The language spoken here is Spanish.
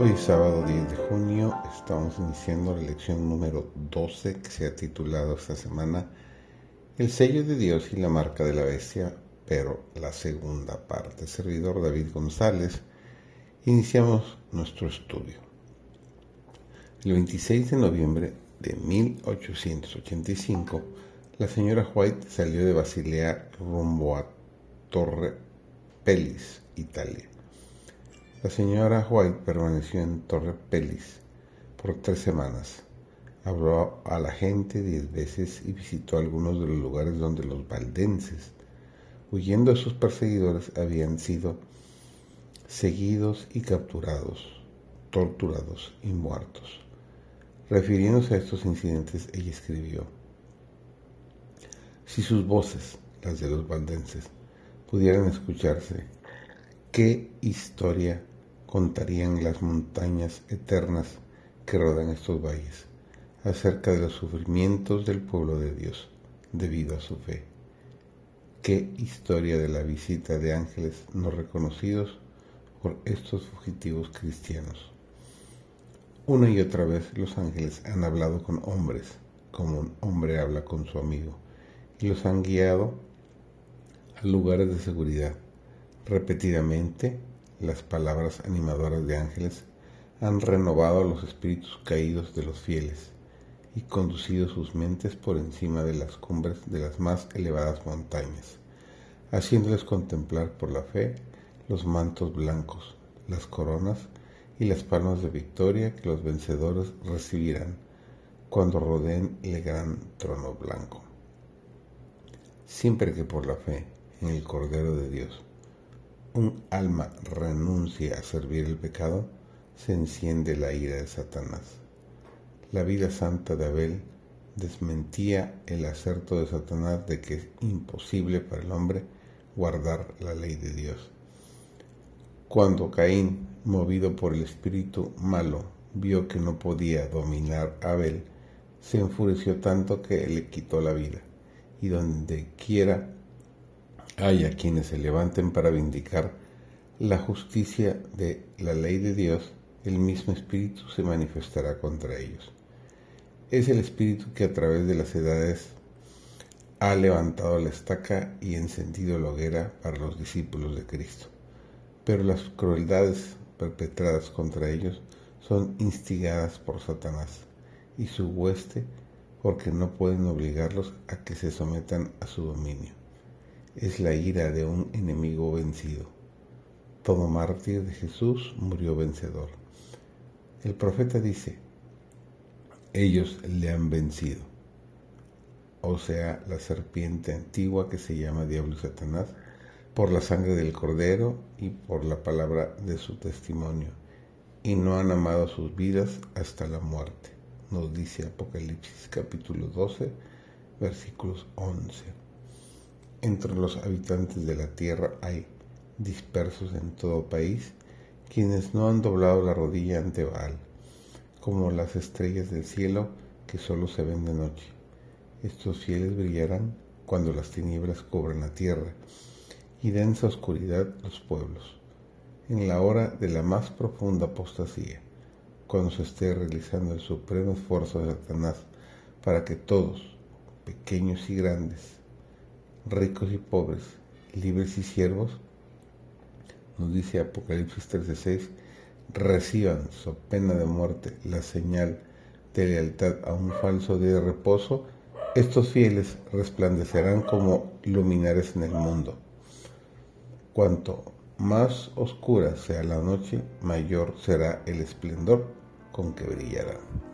Hoy sábado 10 de junio estamos iniciando la lección número 12 que se ha titulado esta semana El sello de Dios y la marca de la bestia, pero la segunda parte. Servidor David González, iniciamos nuestro estudio. El 26 de noviembre de 1885, la señora White salió de Basilea rumbo a Torre Pelis, Italia la señora White permaneció en Torre Pelis por tres semanas. Habló a la gente diez veces y visitó algunos de los lugares donde los valdenses, huyendo de sus perseguidores, habían sido seguidos y capturados, torturados y muertos. Refiriéndose a estos incidentes, ella escribió, si sus voces, las de los valdenses, pudieran escucharse, ¿qué historia contarían las montañas eternas que rodean estos valles acerca de los sufrimientos del pueblo de Dios debido a su fe. Qué historia de la visita de ángeles no reconocidos por estos fugitivos cristianos. Una y otra vez los ángeles han hablado con hombres, como un hombre habla con su amigo, y los han guiado a lugares de seguridad. Repetidamente las palabras animadoras de ángeles han renovado los espíritus caídos de los fieles y conducido sus mentes por encima de las cumbres de las más elevadas montañas, haciéndoles contemplar por la fe los mantos blancos, las coronas y las palmas de victoria que los vencedores recibirán cuando rodeen el gran trono blanco. Siempre que por la fe en el Cordero de Dios un alma renuncia a servir el pecado, se enciende la ira de Satanás. La vida santa de Abel desmentía el acerto de Satanás de que es imposible para el hombre guardar la ley de Dios. Cuando Caín, movido por el espíritu malo, vio que no podía dominar a Abel, se enfureció tanto que le quitó la vida, y donde quiera haya quienes se levanten para vindicar la justicia de la ley de Dios, el mismo Espíritu se manifestará contra ellos. Es el Espíritu que a través de las edades ha levantado la estaca y encendido la hoguera para los discípulos de Cristo. Pero las crueldades perpetradas contra ellos son instigadas por Satanás y su hueste porque no pueden obligarlos a que se sometan a su dominio es la ira de un enemigo vencido. Todo mártir de Jesús murió vencedor. El profeta dice, ellos le han vencido. O sea, la serpiente antigua que se llama Diablo y Satanás, por la sangre del cordero y por la palabra de su testimonio, y no han amado sus vidas hasta la muerte, nos dice Apocalipsis capítulo 12, versículos 11. Entre los habitantes de la tierra hay, dispersos en todo país, quienes no han doblado la rodilla ante Baal, como las estrellas del cielo que solo se ven de noche. Estos fieles brillarán cuando las tinieblas cubren la tierra y densa oscuridad los pueblos, en la hora de la más profunda apostasía, cuando se esté realizando el supremo esfuerzo de Satanás para que todos, pequeños y grandes, ricos y pobres, libres y siervos, nos dice Apocalipsis 13:6, reciban su pena de muerte la señal de lealtad a un falso día de reposo, estos fieles resplandecerán como luminares en el mundo. Cuanto más oscura sea la noche, mayor será el esplendor con que brillarán.